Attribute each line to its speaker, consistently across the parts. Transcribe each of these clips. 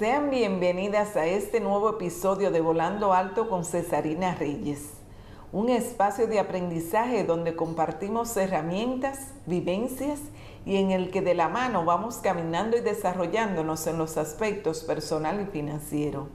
Speaker 1: Sean bienvenidas a este nuevo episodio de Volando Alto con Cesarina Reyes, un espacio de aprendizaje donde compartimos herramientas, vivencias y en el que de la mano vamos caminando y desarrollándonos en los aspectos personal y financiero.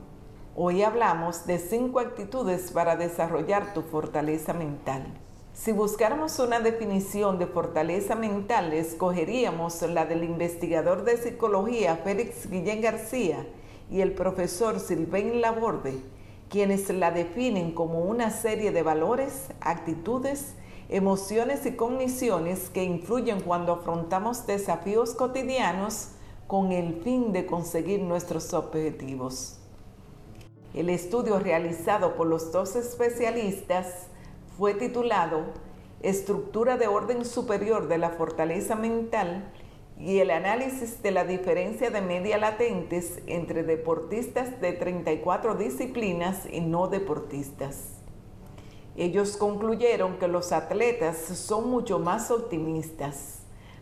Speaker 1: Hoy hablamos de cinco actitudes para desarrollar tu fortaleza mental. Si buscáramos una definición de fortaleza mental, escogeríamos la del investigador de psicología Félix Guillén García y el profesor Sylvain Laborde, quienes la definen como una serie de valores, actitudes, emociones y cogniciones que influyen cuando afrontamos desafíos cotidianos con el fin de conseguir nuestros objetivos. El estudio realizado por los dos especialistas fue titulado Estructura de orden superior de la fortaleza mental y el análisis de la diferencia de media latentes entre deportistas de 34 disciplinas y no deportistas. Ellos concluyeron que los atletas son mucho más optimistas,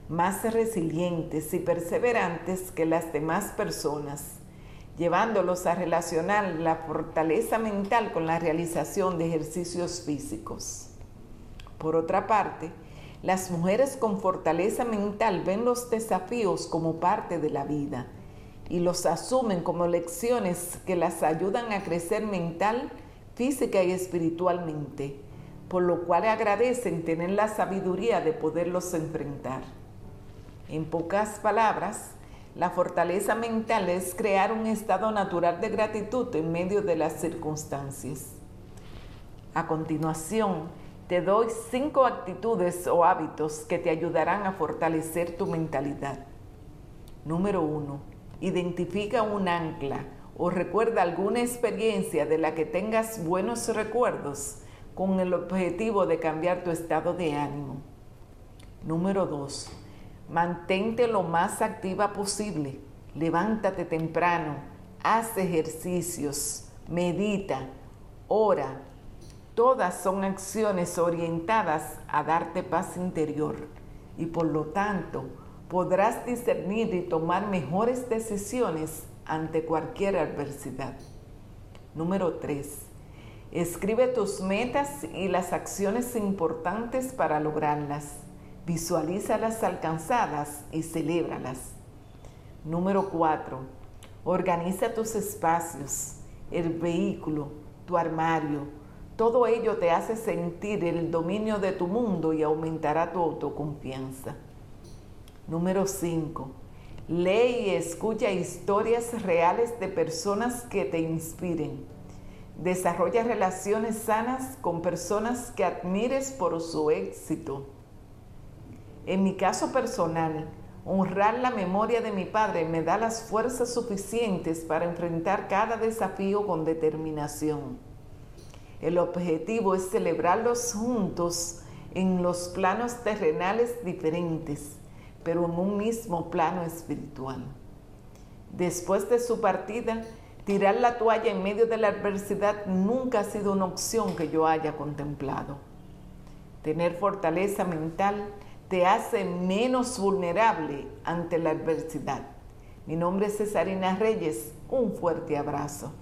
Speaker 1: más resilientes y perseverantes que las demás personas, llevándolos a relacionar la fortaleza mental con la realización de ejercicios físicos. Por otra parte, las mujeres con fortaleza mental ven los desafíos como parte de la vida y los asumen como lecciones que las ayudan a crecer mental, física y espiritualmente, por lo cual agradecen tener la sabiduría de poderlos enfrentar. En pocas palabras, la fortaleza mental es crear un estado natural de gratitud en medio de las circunstancias. A continuación, te doy cinco actitudes o hábitos que te ayudarán a fortalecer tu mentalidad. Número uno, identifica un ancla o recuerda alguna experiencia de la que tengas buenos recuerdos con el objetivo de cambiar tu estado de ánimo. Número dos, mantente lo más activa posible. Levántate temprano, haz ejercicios, medita, ora, Todas son acciones orientadas a darte paz interior y por lo tanto podrás discernir y tomar mejores decisiones ante cualquier adversidad. Número 3. Escribe tus metas y las acciones importantes para lograrlas. Visualízalas alcanzadas y celébralas. Número 4. Organiza tus espacios, el vehículo, tu armario, todo ello te hace sentir el dominio de tu mundo y aumentará tu autoconfianza. Número 5. Lee y escucha historias reales de personas que te inspiren. Desarrolla relaciones sanas con personas que admires por su éxito. En mi caso personal, honrar la memoria de mi padre me da las fuerzas suficientes para enfrentar cada desafío con determinación. El objetivo es celebrarlos juntos en los planos terrenales diferentes, pero en un mismo plano espiritual. Después de su partida, tirar la toalla en medio de la adversidad nunca ha sido una opción que yo haya contemplado. Tener fortaleza mental te hace menos vulnerable ante la adversidad. Mi nombre es Cesarina Reyes. Un fuerte abrazo.